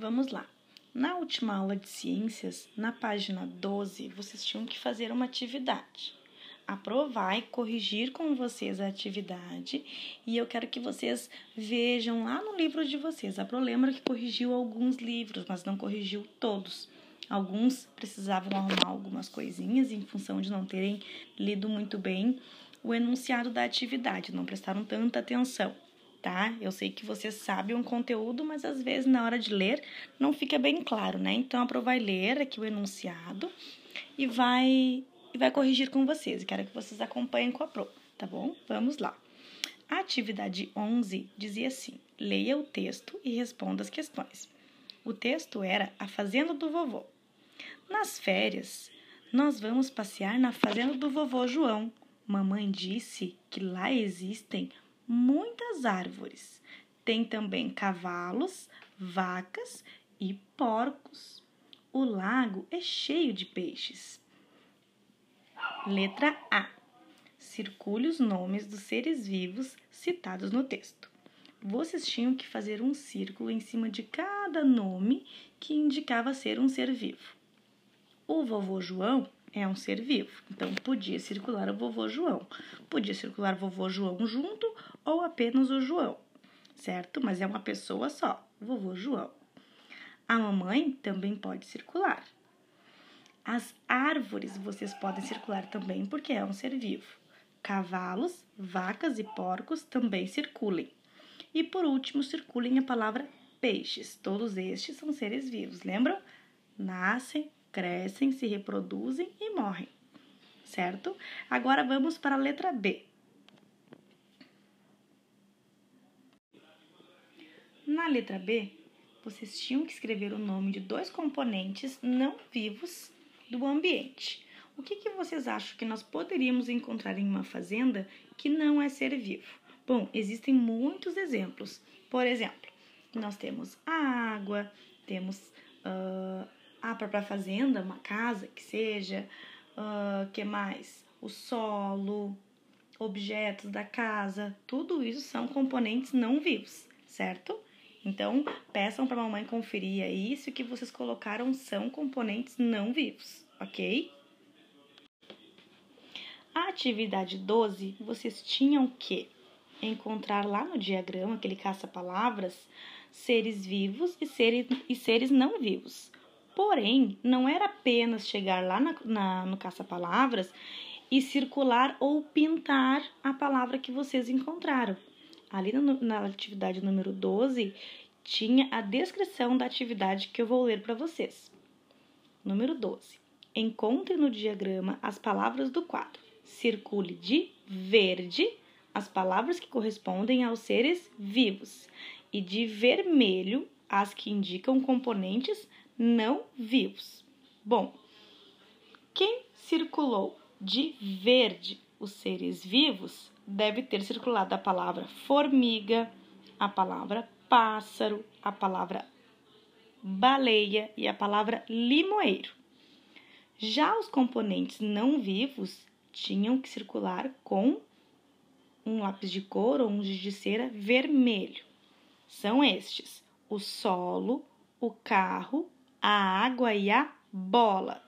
Vamos lá. Na última aula de ciências, na página 12, vocês tinham que fazer uma atividade. Aprovar e corrigir com vocês a atividade e eu quero que vocês vejam lá no livro de vocês. A Pro lembra que corrigiu alguns livros, mas não corrigiu todos. Alguns precisavam arrumar algumas coisinhas em função de não terem lido muito bem o enunciado da atividade, não prestaram tanta atenção tá? Eu sei que você sabe um conteúdo, mas às vezes na hora de ler não fica bem claro, né? Então a Pro vai ler aqui o enunciado e vai e vai corrigir com vocês. Quero que vocês acompanhem com a Pro, tá bom? Vamos lá. A atividade 11 dizia assim: leia o texto e responda as questões. O texto era A Fazenda do Vovô. Nas férias, nós vamos passear na fazenda do vovô João. Mamãe disse que lá existem muitas árvores. Tem também cavalos, vacas e porcos. O lago é cheio de peixes. Letra A. Circule os nomes dos seres vivos citados no texto. Vocês tinham que fazer um círculo em cima de cada nome que indicava ser um ser vivo. O vovô João é um ser vivo. Então, podia circular o vovô João. Podia circular o vovô João junto ou apenas o João, certo? Mas é uma pessoa só, vovô João. A mamãe também pode circular. As árvores vocês podem circular também porque é um ser vivo. Cavalos, vacas e porcos também circulem. E por último, circulem a palavra peixes. Todos estes são seres vivos, lembram? Nascem, crescem, se reproduzem e morrem, certo? Agora vamos para a letra B. Na letra B, vocês tinham que escrever o nome de dois componentes não vivos do ambiente. O que, que vocês acham que nós poderíamos encontrar em uma fazenda que não é ser vivo? Bom, existem muitos exemplos. Por exemplo, nós temos a água, temos uh, a própria fazenda, uma casa que seja, uh, que mais? O solo, objetos da casa, tudo isso são componentes não vivos, certo? Então, peçam para a mamãe conferir aí se o que vocês colocaram são componentes não vivos, ok? A atividade 12, vocês tinham que encontrar lá no diagrama, aquele caça-palavras, seres vivos e seres, e seres não vivos. Porém, não era apenas chegar lá na, na, no caça-palavras e circular ou pintar a palavra que vocês encontraram. Ali no, na atividade número 12, tinha a descrição da atividade que eu vou ler para vocês. Número 12. Encontre no diagrama as palavras do quadro. Circule de verde as palavras que correspondem aos seres vivos e de vermelho as que indicam componentes não vivos. Bom, quem circulou de verde os seres vivos deve ter circulado a palavra formiga, a palavra pássaro, a palavra baleia e a palavra limoeiro. Já os componentes não vivos tinham que circular com um lápis de cor ou um giz de cera vermelho. São estes: o solo, o carro, a água e a bola.